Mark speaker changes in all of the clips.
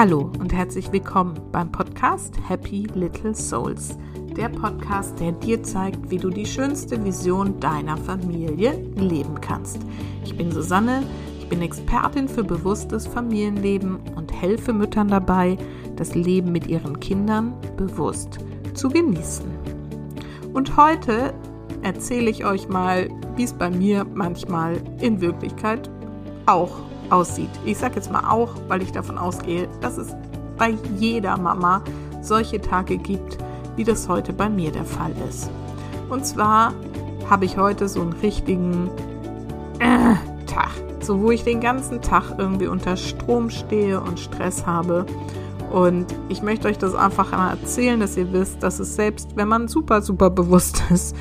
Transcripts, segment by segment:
Speaker 1: Hallo und herzlich willkommen beim Podcast Happy Little Souls. Der Podcast, der dir zeigt, wie du die schönste Vision deiner Familie leben kannst. Ich bin Susanne, ich bin Expertin für bewusstes Familienleben und helfe Müttern dabei, das Leben mit ihren Kindern bewusst zu genießen. Und heute erzähle ich euch mal, wie es bei mir manchmal in Wirklichkeit auch aussieht. Ich sage jetzt mal auch, weil ich davon ausgehe, dass es bei jeder Mama solche Tage gibt, wie das heute bei mir der Fall ist. Und zwar habe ich heute so einen richtigen äh, Tag, so wo ich den ganzen Tag irgendwie unter Strom stehe und Stress habe. Und ich möchte euch das einfach erzählen, dass ihr wisst, dass es selbst, wenn man super, super bewusst ist,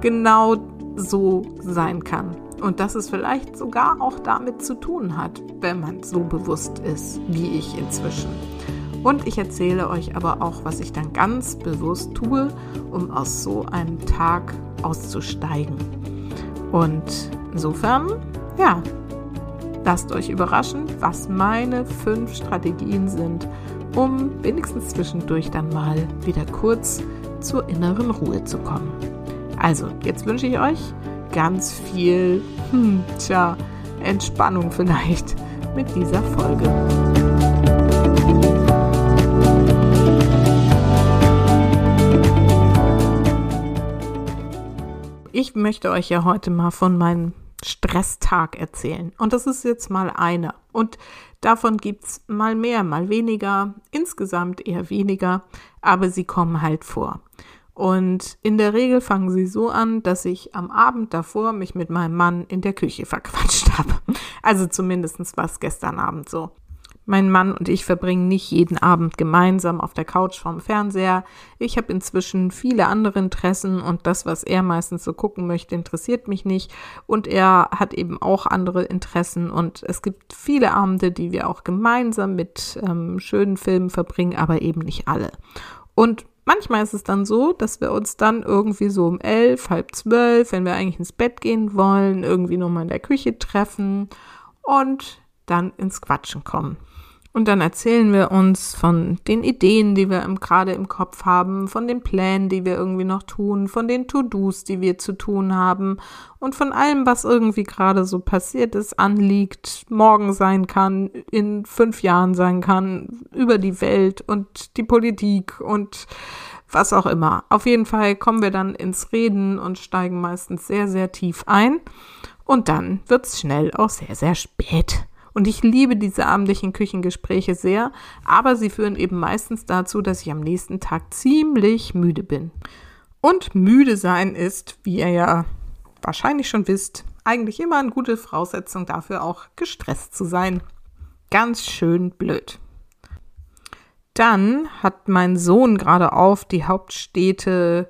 Speaker 1: genau so sein kann. Und dass es vielleicht sogar auch damit zu tun hat, wenn man so bewusst ist, wie ich inzwischen. Und ich erzähle euch aber auch, was ich dann ganz bewusst tue, um aus so einem Tag auszusteigen. Und insofern, ja, lasst euch überraschen, was meine fünf Strategien sind, um wenigstens zwischendurch dann mal wieder kurz zur inneren Ruhe zu kommen. Also, jetzt wünsche ich euch ganz viel, hm, tja, Entspannung vielleicht mit dieser Folge. Ich möchte euch ja heute mal von meinem Stresstag erzählen. Und das ist jetzt mal einer. Und davon gibt es mal mehr, mal weniger, insgesamt eher weniger, aber sie kommen halt vor. Und in der Regel fangen sie so an, dass ich am Abend davor mich mit meinem Mann in der Küche verquatscht habe. Also zumindest war es gestern Abend so. Mein Mann und ich verbringen nicht jeden Abend gemeinsam auf der Couch vorm Fernseher. Ich habe inzwischen viele andere Interessen und das, was er meistens so gucken möchte, interessiert mich nicht. Und er hat eben auch andere Interessen und es gibt viele Abende, die wir auch gemeinsam mit ähm, schönen Filmen verbringen, aber eben nicht alle. Und manchmal ist es dann so, dass wir uns dann irgendwie so um elf, halb zwölf, wenn wir eigentlich ins Bett gehen wollen, irgendwie nochmal in der Küche treffen und dann ins Quatschen kommen. Und dann erzählen wir uns von den Ideen, die wir im, gerade im Kopf haben, von den Plänen, die wir irgendwie noch tun, von den To-Dos, die wir zu tun haben und von allem, was irgendwie gerade so passiert ist, anliegt, morgen sein kann, in fünf Jahren sein kann, über die Welt und die Politik und was auch immer. Auf jeden Fall kommen wir dann ins Reden und steigen meistens sehr, sehr tief ein. Und dann wird es schnell auch sehr, sehr spät. Und ich liebe diese abendlichen Küchengespräche sehr, aber sie führen eben meistens dazu, dass ich am nächsten Tag ziemlich müde bin. Und müde sein ist, wie ihr ja wahrscheinlich schon wisst, eigentlich immer eine gute Voraussetzung dafür, auch gestresst zu sein. Ganz schön blöd. Dann hat mein Sohn gerade auf die Hauptstädte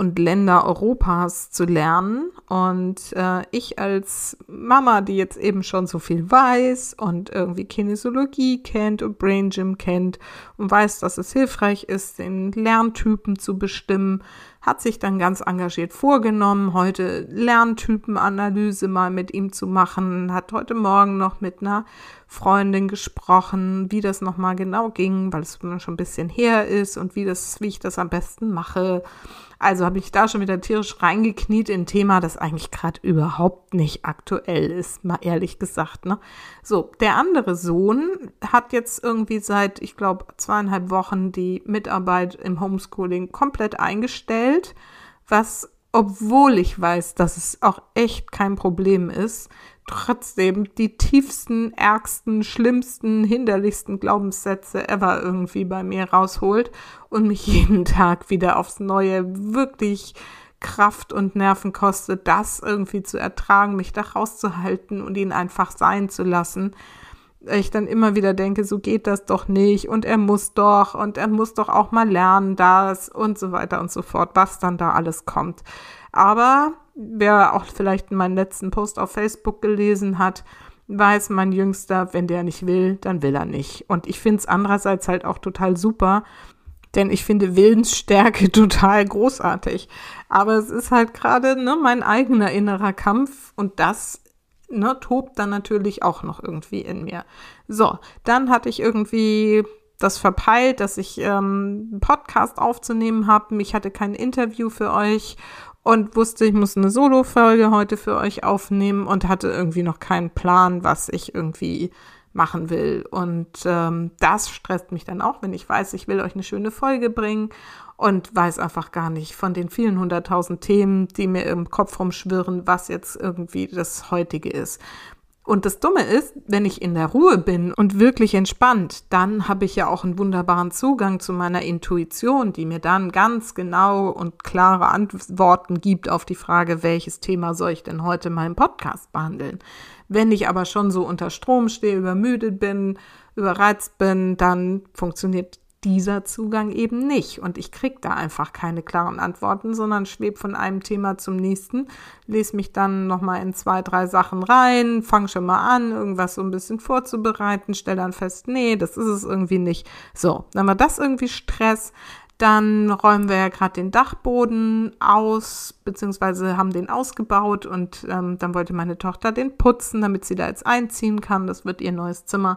Speaker 1: und Länder Europas zu lernen. Und äh, ich als Mama, die jetzt eben schon so viel weiß und irgendwie Kinesiologie kennt und Brain Gym kennt und weiß, dass es hilfreich ist, den Lerntypen zu bestimmen, hat sich dann ganz engagiert vorgenommen, heute Lerntypenanalyse mal mit ihm zu machen, hat heute Morgen noch mit einer Freundin gesprochen, wie das nochmal genau ging, weil es schon ein bisschen her ist und wie das, wie ich das am besten mache. Also habe ich da schon wieder tierisch reingekniet in ein Thema, das eigentlich gerade überhaupt nicht aktuell ist, mal ehrlich gesagt. Ne? So, der andere Sohn hat jetzt irgendwie seit, ich glaube, zweieinhalb Wochen die Mitarbeit im Homeschooling komplett eingestellt, was, obwohl ich weiß, dass es auch echt kein Problem ist, trotzdem die tiefsten, ärgsten, schlimmsten, hinderlichsten Glaubenssätze ever irgendwie bei mir rausholt und mich jeden Tag wieder aufs Neue wirklich Kraft und Nerven kostet, das irgendwie zu ertragen, mich da rauszuhalten und ihn einfach sein zu lassen. Ich dann immer wieder denke, so geht das doch nicht und er muss doch und er muss doch auch mal lernen, das und so weiter und so fort, was dann da alles kommt. Aber wer auch vielleicht meinen letzten Post auf Facebook gelesen hat, weiß mein Jüngster, wenn der nicht will, dann will er nicht. Und ich finde es andererseits halt auch total super, denn ich finde Willensstärke total großartig. Aber es ist halt gerade ne, mein eigener innerer Kampf und das ne, tobt dann natürlich auch noch irgendwie in mir. So, dann hatte ich irgendwie das verpeilt, dass ich ähm, einen Podcast aufzunehmen habe. Ich hatte kein Interview für euch und wusste, ich muss eine Solo-Folge heute für euch aufnehmen und hatte irgendwie noch keinen Plan, was ich irgendwie machen will. Und ähm, das stresst mich dann auch, wenn ich weiß, ich will euch eine schöne Folge bringen und weiß einfach gar nicht von den vielen hunderttausend Themen, die mir im Kopf rumschwirren, was jetzt irgendwie das heutige ist. Und das Dumme ist, wenn ich in der Ruhe bin und wirklich entspannt, dann habe ich ja auch einen wunderbaren Zugang zu meiner Intuition, die mir dann ganz genau und klare Antworten gibt auf die Frage, welches Thema soll ich denn heute mal im Podcast behandeln. Wenn ich aber schon so unter Strom stehe, übermüdet bin, überreizt bin, dann funktioniert dieser Zugang eben nicht. Und ich kriege da einfach keine klaren Antworten, sondern schwebe von einem Thema zum nächsten, lese mich dann nochmal in zwei, drei Sachen rein, fange schon mal an, irgendwas so ein bisschen vorzubereiten, stelle dann fest, nee, das ist es irgendwie nicht. So, dann war das irgendwie Stress. Dann räumen wir ja gerade den Dachboden aus, beziehungsweise haben den ausgebaut und ähm, dann wollte meine Tochter den putzen, damit sie da jetzt einziehen kann. Das wird ihr neues Zimmer.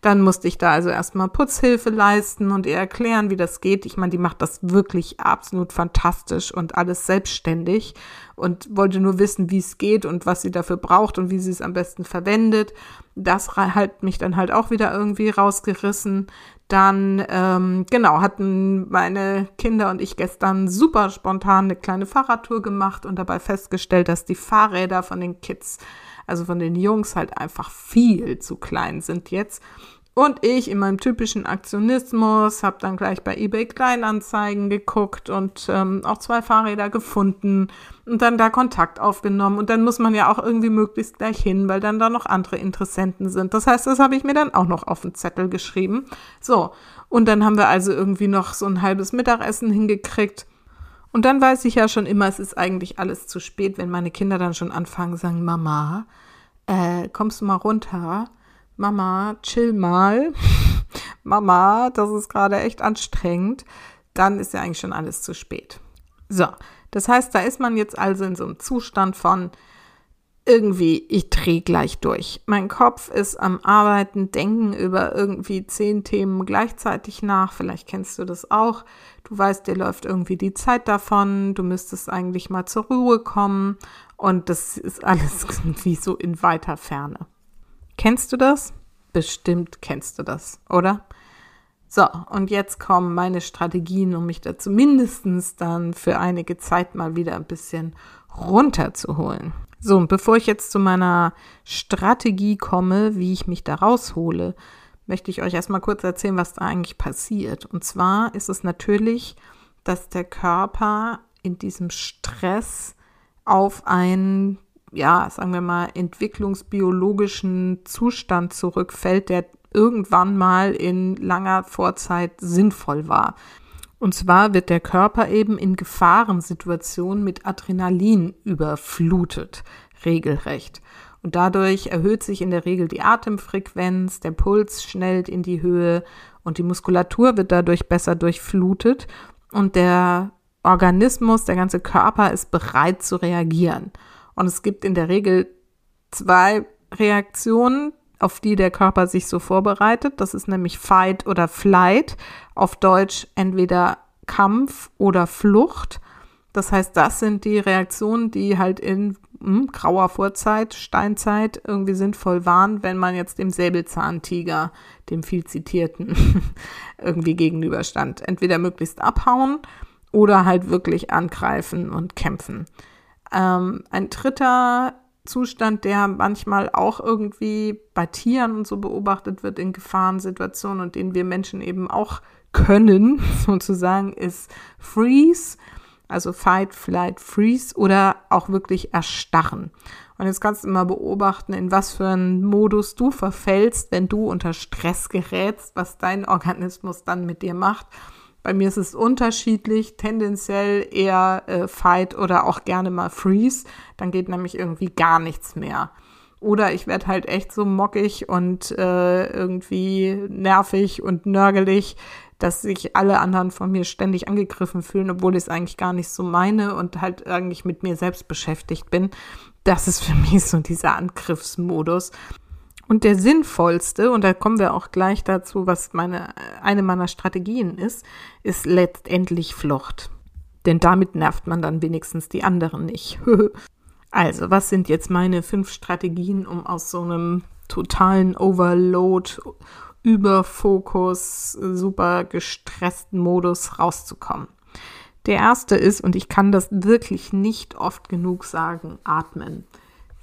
Speaker 1: Dann musste ich da also erstmal Putzhilfe leisten und ihr erklären, wie das geht. Ich meine, die macht das wirklich absolut fantastisch und alles selbstständig und wollte nur wissen, wie es geht und was sie dafür braucht und wie sie es am besten verwendet. Das hat mich dann halt auch wieder irgendwie rausgerissen. Dann, ähm, genau, hatten meine Kinder und ich gestern super spontan eine kleine Fahrradtour gemacht und dabei festgestellt, dass die Fahrräder von den Kids, also von den Jungs, halt einfach viel zu klein sind jetzt. Und ich in meinem typischen Aktionismus habe dann gleich bei eBay Kleinanzeigen geguckt und ähm, auch zwei Fahrräder gefunden und dann da Kontakt aufgenommen. Und dann muss man ja auch irgendwie möglichst gleich hin, weil dann da noch andere Interessenten sind. Das heißt, das habe ich mir dann auch noch auf den Zettel geschrieben. So, und dann haben wir also irgendwie noch so ein halbes Mittagessen hingekriegt. Und dann weiß ich ja schon immer, es ist eigentlich alles zu spät, wenn meine Kinder dann schon anfangen, sagen, Mama, äh, kommst du mal runter? Mama, chill mal. Mama, das ist gerade echt anstrengend. Dann ist ja eigentlich schon alles zu spät. So, das heißt, da ist man jetzt also in so einem Zustand von irgendwie, ich drehe gleich durch. Mein Kopf ist am Arbeiten, denken über irgendwie zehn Themen gleichzeitig nach. Vielleicht kennst du das auch. Du weißt, dir läuft irgendwie die Zeit davon. Du müsstest eigentlich mal zur Ruhe kommen. Und das ist alles irgendwie so in weiter Ferne. Kennst du das? Bestimmt kennst du das, oder? So, und jetzt kommen meine Strategien, um mich dazu mindestens dann für einige Zeit mal wieder ein bisschen runterzuholen. So, und bevor ich jetzt zu meiner Strategie komme, wie ich mich da raushole, möchte ich euch erstmal kurz erzählen, was da eigentlich passiert. Und zwar ist es natürlich, dass der Körper in diesem Stress auf ein ja, sagen wir mal, entwicklungsbiologischen Zustand zurückfällt, der irgendwann mal in langer Vorzeit sinnvoll war. Und zwar wird der Körper eben in Gefahrensituationen mit Adrenalin überflutet, regelrecht. Und dadurch erhöht sich in der Regel die Atemfrequenz, der Puls schnellt in die Höhe und die Muskulatur wird dadurch besser durchflutet und der Organismus, der ganze Körper ist bereit zu reagieren. Und es gibt in der Regel zwei Reaktionen, auf die der Körper sich so vorbereitet. Das ist nämlich Fight oder Flight. Auf Deutsch entweder Kampf oder Flucht. Das heißt, das sind die Reaktionen, die halt in hm, grauer Vorzeit, Steinzeit irgendwie sinnvoll waren, wenn man jetzt dem Säbelzahntiger, dem viel zitierten, irgendwie gegenüberstand. Entweder möglichst abhauen oder halt wirklich angreifen und kämpfen. Ähm, ein dritter Zustand, der manchmal auch irgendwie bei Tieren und so beobachtet wird in Gefahrensituationen und den wir Menschen eben auch können, sozusagen, ist Freeze, also Fight, Flight, Freeze oder auch wirklich Erstarren. Und jetzt kannst du mal beobachten, in was für einen Modus du verfällst, wenn du unter Stress gerätst, was dein Organismus dann mit dir macht. Bei mir ist es unterschiedlich, tendenziell eher äh, Fight oder auch gerne mal Freeze. Dann geht nämlich irgendwie gar nichts mehr. Oder ich werde halt echt so mockig und äh, irgendwie nervig und nörgelig, dass sich alle anderen von mir ständig angegriffen fühlen, obwohl ich es eigentlich gar nicht so meine und halt eigentlich mit mir selbst beschäftigt bin. Das ist für mich so dieser Angriffsmodus. Und der sinnvollste, und da kommen wir auch gleich dazu, was meine, eine meiner Strategien ist, ist letztendlich Flucht. Denn damit nervt man dann wenigstens die anderen nicht. also, was sind jetzt meine fünf Strategien, um aus so einem totalen Overload, Überfokus, super gestressten Modus rauszukommen? Der erste ist, und ich kann das wirklich nicht oft genug sagen, atmen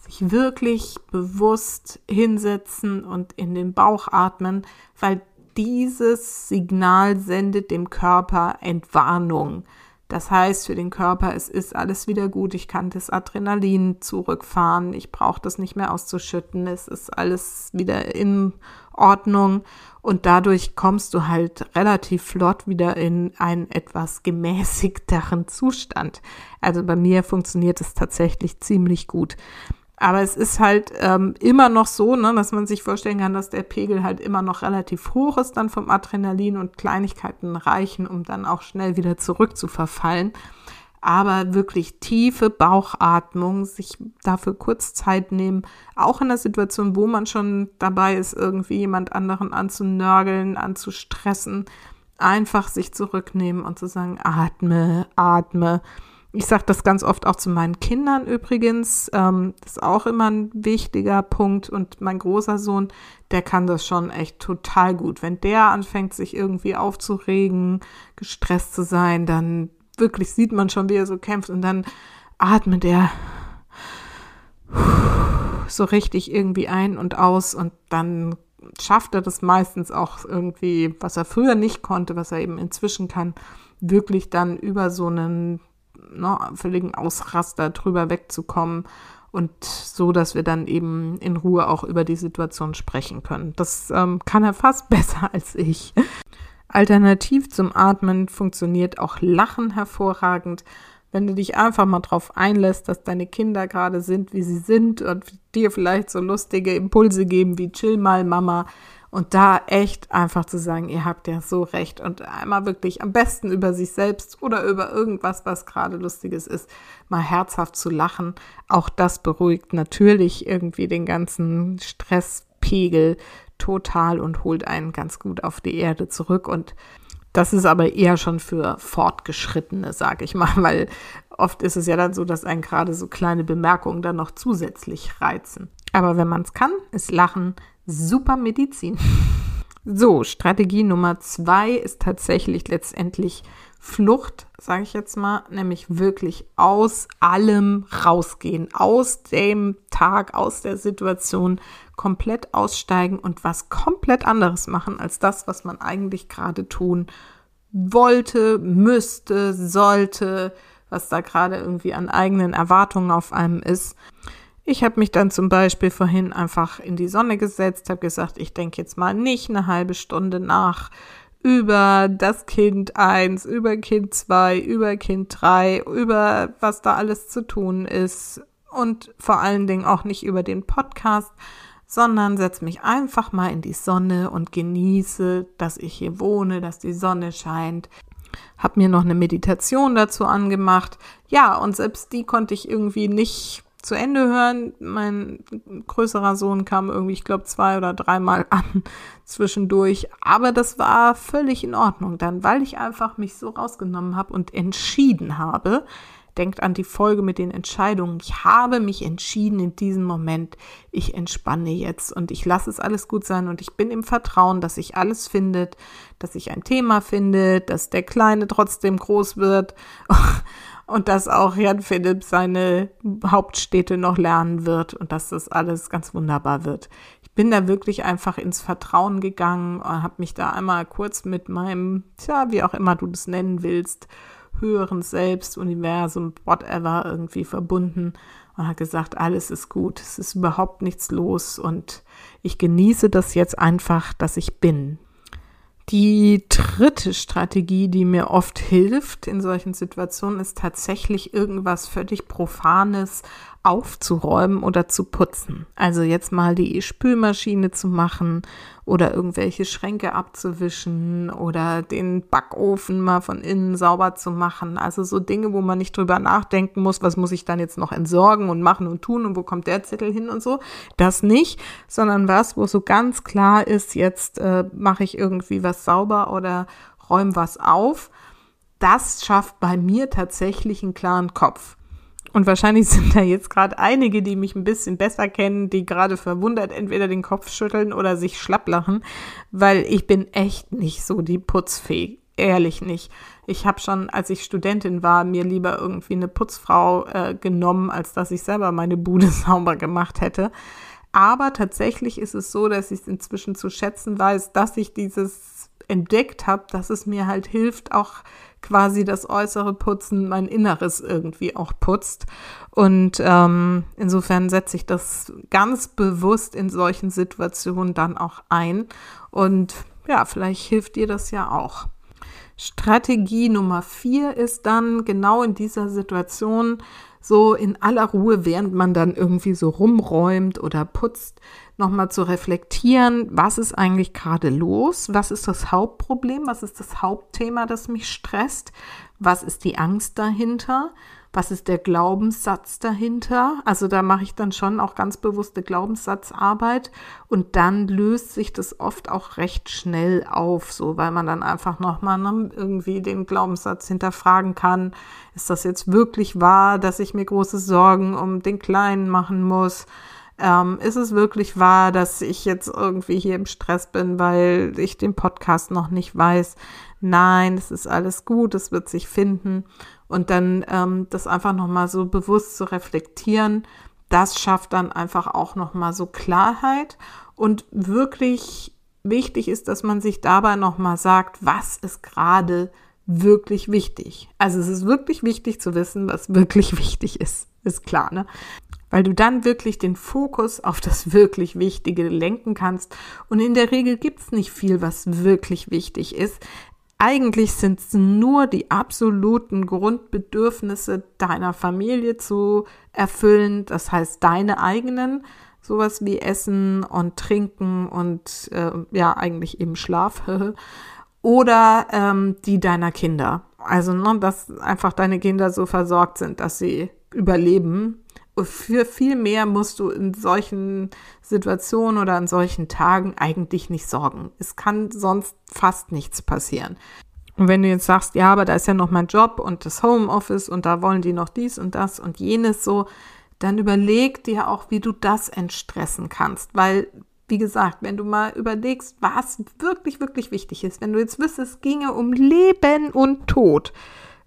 Speaker 1: sich wirklich bewusst hinsetzen und in den Bauch atmen, weil dieses Signal sendet dem Körper Entwarnung. Das heißt für den Körper, es ist alles wieder gut, ich kann das Adrenalin zurückfahren, ich brauche das nicht mehr auszuschütten, es ist alles wieder in Ordnung und dadurch kommst du halt relativ flott wieder in einen etwas gemäßigteren Zustand. Also bei mir funktioniert es tatsächlich ziemlich gut. Aber es ist halt ähm, immer noch so, ne, dass man sich vorstellen kann, dass der Pegel halt immer noch relativ hoch ist dann vom Adrenalin und Kleinigkeiten reichen, um dann auch schnell wieder zurück zu verfallen. Aber wirklich tiefe Bauchatmung, sich dafür kurz Zeit nehmen, auch in der Situation, wo man schon dabei ist, irgendwie jemand anderen anzunörgeln, anzustressen, einfach sich zurücknehmen und zu sagen, atme, atme ich sage das ganz oft auch zu meinen Kindern übrigens. Ähm, das ist auch immer ein wichtiger Punkt. Und mein großer Sohn, der kann das schon echt total gut. Wenn der anfängt, sich irgendwie aufzuregen, gestresst zu sein, dann wirklich sieht man schon, wie er so kämpft. Und dann atmet er so richtig irgendwie ein und aus. Und dann schafft er das meistens auch irgendwie, was er früher nicht konnte, was er eben inzwischen kann, wirklich dann über so einen ne, völligen Ausraster drüber wegzukommen und so, dass wir dann eben in Ruhe auch über die Situation sprechen können. Das ähm, kann er fast besser als ich. Alternativ zum Atmen funktioniert auch Lachen hervorragend. Wenn du dich einfach mal darauf einlässt, dass deine Kinder gerade sind, wie sie sind und dir vielleicht so lustige Impulse geben wie chill mal Mama, und da echt einfach zu sagen, ihr habt ja so recht und einmal wirklich am besten über sich selbst oder über irgendwas, was gerade lustiges ist, mal herzhaft zu lachen. Auch das beruhigt natürlich irgendwie den ganzen Stresspegel total und holt einen ganz gut auf die Erde zurück und das ist aber eher schon für Fortgeschrittene, sage ich mal, weil oft ist es ja dann so, dass einen gerade so kleine Bemerkungen dann noch zusätzlich reizen. Aber wenn man es kann, ist Lachen super Medizin. So, Strategie Nummer zwei ist tatsächlich letztendlich Flucht, sage ich jetzt mal, nämlich wirklich aus allem rausgehen, aus dem Tag, aus der Situation komplett aussteigen und was komplett anderes machen als das, was man eigentlich gerade tun wollte, müsste, sollte, was da gerade irgendwie an eigenen Erwartungen auf einem ist. Ich habe mich dann zum Beispiel vorhin einfach in die Sonne gesetzt, habe gesagt, ich denke jetzt mal nicht eine halbe Stunde nach über das Kind 1, über Kind 2, über Kind 3, über was da alles zu tun ist und vor allen Dingen auch nicht über den Podcast, sondern setze mich einfach mal in die Sonne und genieße, dass ich hier wohne, dass die Sonne scheint. Hab mir noch eine Meditation dazu angemacht. Ja, und selbst die konnte ich irgendwie nicht zu Ende hören. Mein größerer Sohn kam irgendwie, ich glaube, zwei oder dreimal an zwischendurch. Aber das war völlig in Ordnung dann, weil ich einfach mich so rausgenommen habe und entschieden habe. Denkt an die Folge mit den Entscheidungen. Ich habe mich entschieden in diesem Moment. Ich entspanne jetzt und ich lasse es alles gut sein und ich bin im Vertrauen, dass sich alles findet, dass sich ein Thema findet, dass der Kleine trotzdem groß wird und dass auch Jan Philipp seine Hauptstädte noch lernen wird und dass das alles ganz wunderbar wird. Ich bin da wirklich einfach ins Vertrauen gegangen und habe mich da einmal kurz mit meinem, tja, wie auch immer du das nennen willst, höheren Selbst, Universum, whatever irgendwie verbunden und hat gesagt, alles ist gut, es ist überhaupt nichts los und ich genieße das jetzt einfach, dass ich bin. Die dritte Strategie, die mir oft hilft in solchen Situationen, ist tatsächlich irgendwas völlig Profanes aufzuräumen oder zu putzen. Also jetzt mal die Spülmaschine zu machen oder irgendwelche Schränke abzuwischen oder den Backofen mal von innen sauber zu machen. Also so Dinge, wo man nicht drüber nachdenken muss, was muss ich dann jetzt noch entsorgen und machen und tun und wo kommt der Zettel hin und so. Das nicht, sondern was, wo so ganz klar ist, jetzt äh, mache ich irgendwie was sauber oder räume was auf. Das schafft bei mir tatsächlich einen klaren Kopf. Und wahrscheinlich sind da jetzt gerade einige, die mich ein bisschen besser kennen, die gerade verwundert entweder den Kopf schütteln oder sich schlapp lachen, weil ich bin echt nicht so die Putzfee. Ehrlich nicht. Ich habe schon, als ich Studentin war, mir lieber irgendwie eine Putzfrau äh, genommen, als dass ich selber meine Bude sauber gemacht hätte. Aber tatsächlich ist es so, dass ich es inzwischen zu schätzen weiß, dass ich dieses entdeckt habe, dass es mir halt hilft, auch quasi das äußere Putzen mein Inneres irgendwie auch putzt. Und ähm, insofern setze ich das ganz bewusst in solchen Situationen dann auch ein. Und ja, vielleicht hilft dir das ja auch. Strategie Nummer vier ist dann genau in dieser Situation so in aller Ruhe, während man dann irgendwie so rumräumt oder putzt, nochmal zu reflektieren, was ist eigentlich gerade los? Was ist das Hauptproblem? Was ist das Hauptthema, das mich stresst? Was ist die Angst dahinter? Was ist der Glaubenssatz dahinter? Also da mache ich dann schon auch ganz bewusste Glaubenssatzarbeit und dann löst sich das oft auch recht schnell auf, so weil man dann einfach nochmal ne, irgendwie den Glaubenssatz hinterfragen kann. Ist das jetzt wirklich wahr, dass ich mir große Sorgen um den Kleinen machen muss? Ähm, ist es wirklich wahr, dass ich jetzt irgendwie hier im Stress bin, weil ich den Podcast noch nicht weiß? Nein, es ist alles gut, es wird sich finden. Und dann ähm, das einfach nochmal so bewusst zu reflektieren, das schafft dann einfach auch nochmal so Klarheit. Und wirklich wichtig ist, dass man sich dabei nochmal sagt, was ist gerade wirklich wichtig. Also es ist wirklich wichtig zu wissen, was wirklich wichtig ist. Ist klar, ne? weil du dann wirklich den Fokus auf das wirklich Wichtige lenken kannst. Und in der Regel gibt es nicht viel, was wirklich wichtig ist. Eigentlich sind es nur die absoluten Grundbedürfnisse deiner Familie zu erfüllen, das heißt deine eigenen, sowas wie Essen und Trinken und äh, ja eigentlich eben Schlaf oder ähm, die deiner Kinder. Also, ne, dass einfach deine Kinder so versorgt sind, dass sie überleben für viel mehr musst du in solchen Situationen oder an solchen Tagen eigentlich nicht sorgen. Es kann sonst fast nichts passieren. Und wenn du jetzt sagst, ja, aber da ist ja noch mein Job und das Homeoffice und da wollen die noch dies und das und jenes so, dann überleg dir auch, wie du das entstressen kannst. Weil, wie gesagt, wenn du mal überlegst, was wirklich, wirklich wichtig ist, wenn du jetzt wüsstest, es ginge um Leben und Tod,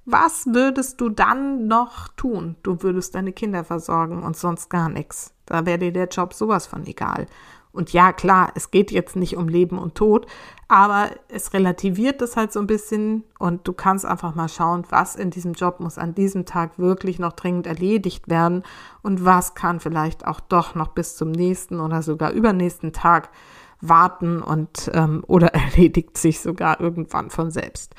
Speaker 1: was würdest du dann noch tun? Du würdest deine Kinder versorgen und sonst gar nichts. Da wäre dir der Job sowas von egal. Und ja, klar, es geht jetzt nicht um Leben und Tod, aber es relativiert das halt so ein bisschen und du kannst einfach mal schauen, was in diesem Job muss an diesem Tag wirklich noch dringend erledigt werden und was kann vielleicht auch doch noch bis zum nächsten oder sogar übernächsten Tag warten und ähm, oder erledigt sich sogar irgendwann von selbst.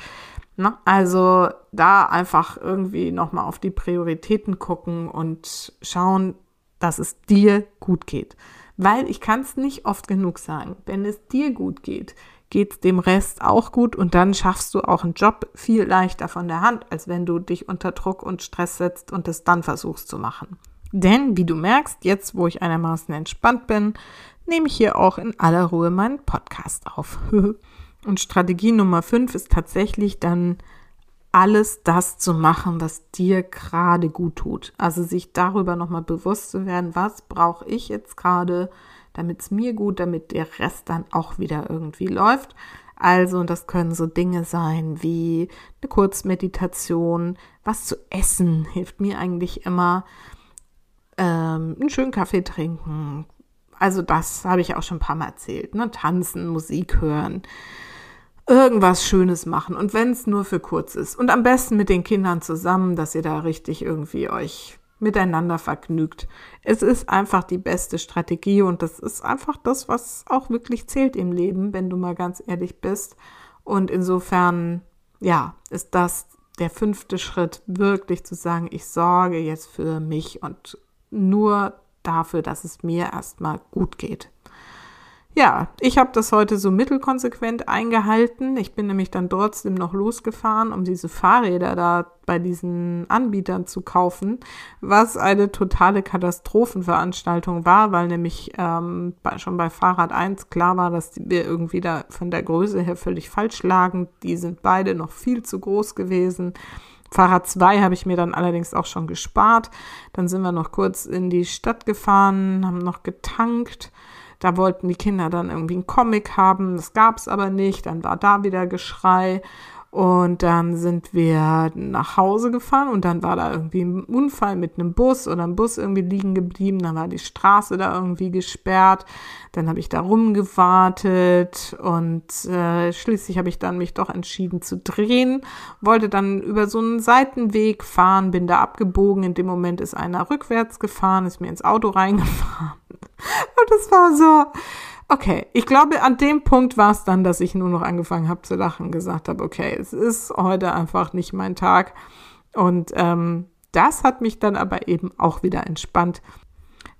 Speaker 1: Ne? Also da einfach irgendwie nochmal auf die Prioritäten gucken und schauen, dass es dir gut geht. Weil ich kann es nicht oft genug sagen, wenn es dir gut geht, geht es dem Rest auch gut und dann schaffst du auch einen Job viel leichter von der Hand, als wenn du dich unter Druck und Stress setzt und es dann versuchst zu machen. Denn, wie du merkst, jetzt wo ich einigermaßen entspannt bin, nehme ich hier auch in aller Ruhe meinen Podcast auf. Und Strategie Nummer fünf ist tatsächlich dann alles das zu machen, was dir gerade gut tut. Also sich darüber nochmal bewusst zu werden, was brauche ich jetzt gerade, damit es mir gut, damit der Rest dann auch wieder irgendwie läuft. Also, das können so Dinge sein wie eine Kurzmeditation, was zu essen hilft mir eigentlich immer, ähm, einen schönen Kaffee trinken. Also, das habe ich auch schon ein paar Mal erzählt. Ne? Tanzen, Musik hören, irgendwas Schönes machen und wenn es nur für kurz ist und am besten mit den Kindern zusammen, dass ihr da richtig irgendwie euch miteinander vergnügt. Es ist einfach die beste Strategie und das ist einfach das, was auch wirklich zählt im Leben, wenn du mal ganz ehrlich bist. Und insofern, ja, ist das der fünfte Schritt, wirklich zu sagen, ich sorge jetzt für mich und nur dafür, dass es mir erstmal gut geht. Ja, ich habe das heute so mittelkonsequent eingehalten. Ich bin nämlich dann trotzdem noch losgefahren, um diese Fahrräder da bei diesen Anbietern zu kaufen, was eine totale Katastrophenveranstaltung war, weil nämlich ähm, schon bei Fahrrad 1 klar war, dass wir irgendwie da von der Größe her völlig falsch lagen. Die sind beide noch viel zu groß gewesen. Fahrrad 2 habe ich mir dann allerdings auch schon gespart. Dann sind wir noch kurz in die Stadt gefahren, haben noch getankt da wollten die Kinder dann irgendwie einen Comic haben, das gab es aber nicht. Dann war da wieder Geschrei. Und dann sind wir nach Hause gefahren und dann war da irgendwie ein Unfall mit einem Bus oder ein Bus irgendwie liegen geblieben. Dann war die Straße da irgendwie gesperrt. Dann habe ich da rumgewartet und äh, schließlich habe ich dann mich doch entschieden zu drehen. Wollte dann über so einen Seitenweg fahren, bin da abgebogen. In dem Moment ist einer rückwärts gefahren, ist mir ins Auto reingefahren. Und es war so, okay, ich glaube, an dem Punkt war es dann, dass ich nur noch angefangen habe zu lachen, gesagt habe, okay, es ist heute einfach nicht mein Tag. Und ähm, das hat mich dann aber eben auch wieder entspannt,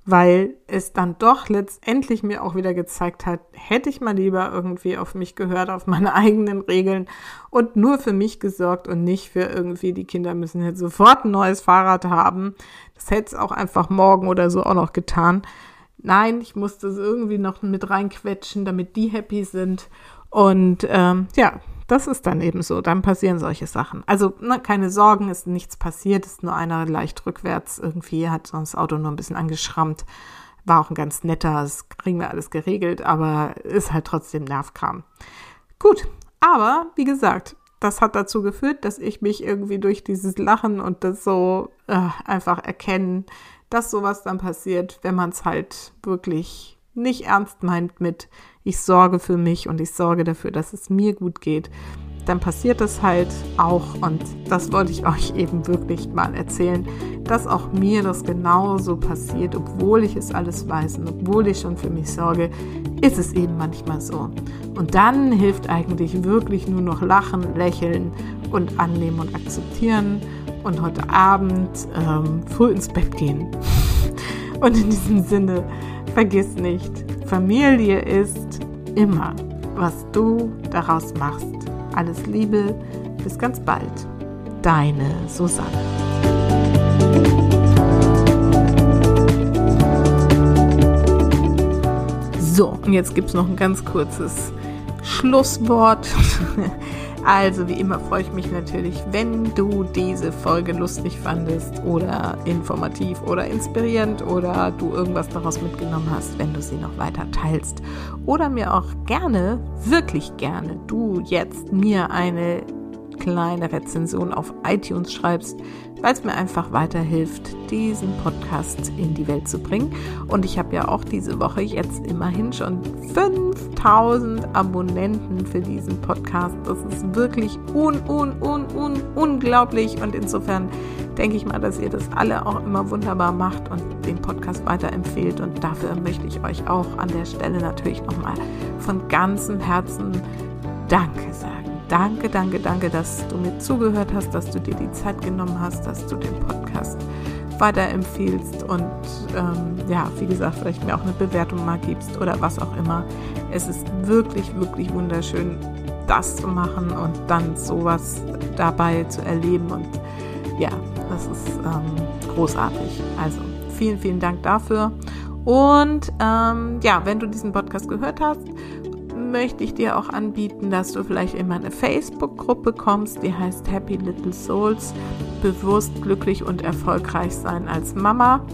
Speaker 1: weil es dann doch letztendlich mir auch wieder gezeigt hat, hätte ich mal lieber irgendwie auf mich gehört, auf meine eigenen Regeln und nur für mich gesorgt und nicht für irgendwie, die Kinder müssen jetzt sofort ein neues Fahrrad haben. Das hätte es auch einfach morgen oder so auch noch getan. Nein, ich musste es irgendwie noch mit reinquetschen, damit die happy sind. Und ähm, ja, das ist dann eben so. Dann passieren solche Sachen. Also ne, keine Sorgen, ist nichts passiert, ist nur einer leicht rückwärts irgendwie, hat sonst das Auto nur ein bisschen angeschrammt. War auch ein ganz netter, das kriegen wir alles geregelt, aber ist halt trotzdem Nervkram. Gut, aber wie gesagt, das hat dazu geführt, dass ich mich irgendwie durch dieses Lachen und das so äh, einfach erkennen, dass sowas dann passiert, wenn man es halt wirklich nicht ernst meint mit, ich sorge für mich und ich sorge dafür, dass es mir gut geht, dann passiert es halt auch und das wollte ich euch eben wirklich mal erzählen, dass auch mir das genauso passiert, obwohl ich es alles weiß und obwohl ich schon für mich sorge, ist es eben manchmal so. Und dann hilft eigentlich wirklich nur noch lachen, lächeln und annehmen und akzeptieren und heute Abend ähm, früh ins Bett gehen. Und in diesem Sinne, vergiss nicht, Familie ist immer, was du daraus machst. Alles Liebe, bis ganz bald. Deine Susanne. So, und jetzt gibt es noch ein ganz kurzes Schlusswort. Also wie immer freue ich mich natürlich, wenn du diese Folge lustig fandest oder informativ oder inspirierend oder du irgendwas daraus mitgenommen hast, wenn du sie noch weiter teilst. Oder mir auch gerne, wirklich gerne, du jetzt mir eine kleine Rezension auf iTunes schreibst, weil es mir einfach weiterhilft, diesen Podcast in die Welt zu bringen. Und ich habe ja auch diese Woche jetzt immerhin schon 5000 Abonnenten für diesen Podcast. Das ist wirklich un, un, un, un, unglaublich. Und insofern denke ich mal, dass ihr das alle auch immer wunderbar macht und den Podcast weiterempfehlt. Und dafür möchte ich euch auch an der Stelle natürlich nochmal von ganzem Herzen Danke sagen. Danke, danke, danke, dass du mir zugehört hast, dass du dir die Zeit genommen hast, dass du den Podcast weiterempfiehlst und ähm, ja, wie gesagt, vielleicht mir auch eine Bewertung mal gibst oder was auch immer. Es ist wirklich, wirklich wunderschön, das zu machen und dann sowas dabei zu erleben und ja, das ist ähm, großartig. Also vielen, vielen Dank dafür. Und ähm, ja, wenn du diesen Podcast gehört hast möchte ich dir auch anbieten, dass du vielleicht in meine Facebook-Gruppe kommst, die heißt Happy Little Souls, bewusst glücklich und erfolgreich sein als Mama.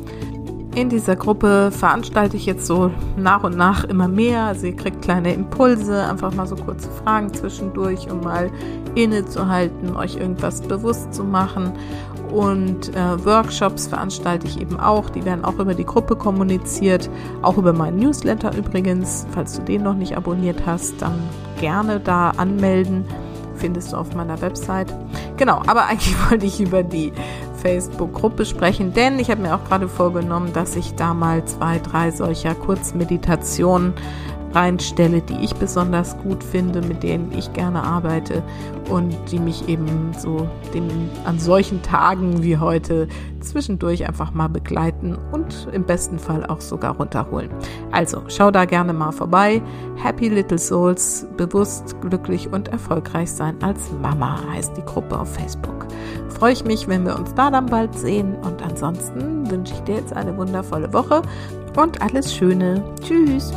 Speaker 1: In dieser Gruppe veranstalte ich jetzt so nach und nach immer mehr. Also kriegt kleine Impulse, einfach mal so kurze Fragen zwischendurch, um mal innezuhalten, euch irgendwas bewusst zu machen. Und äh, Workshops veranstalte ich eben auch. Die werden auch über die Gruppe kommuniziert, auch über meinen Newsletter übrigens. Falls du den noch nicht abonniert hast, dann gerne da anmelden. Findest du auf meiner Website. Genau, aber eigentlich wollte ich über die Facebook-Gruppe sprechen, denn ich habe mir auch gerade vorgenommen, dass ich da mal zwei, drei solcher Kurzmeditationen reinstelle, die ich besonders gut finde, mit denen ich gerne arbeite und die mich eben so dem, an solchen Tagen wie heute zwischendurch einfach mal begleiten und im besten Fall auch sogar runterholen. Also schau da gerne mal vorbei. Happy Little Souls, bewusst, glücklich und erfolgreich sein als Mama heißt die Gruppe auf Facebook. Freue ich mich, wenn wir uns da dann bald sehen und ansonsten wünsche ich dir jetzt eine wundervolle Woche und alles Schöne. Tschüss.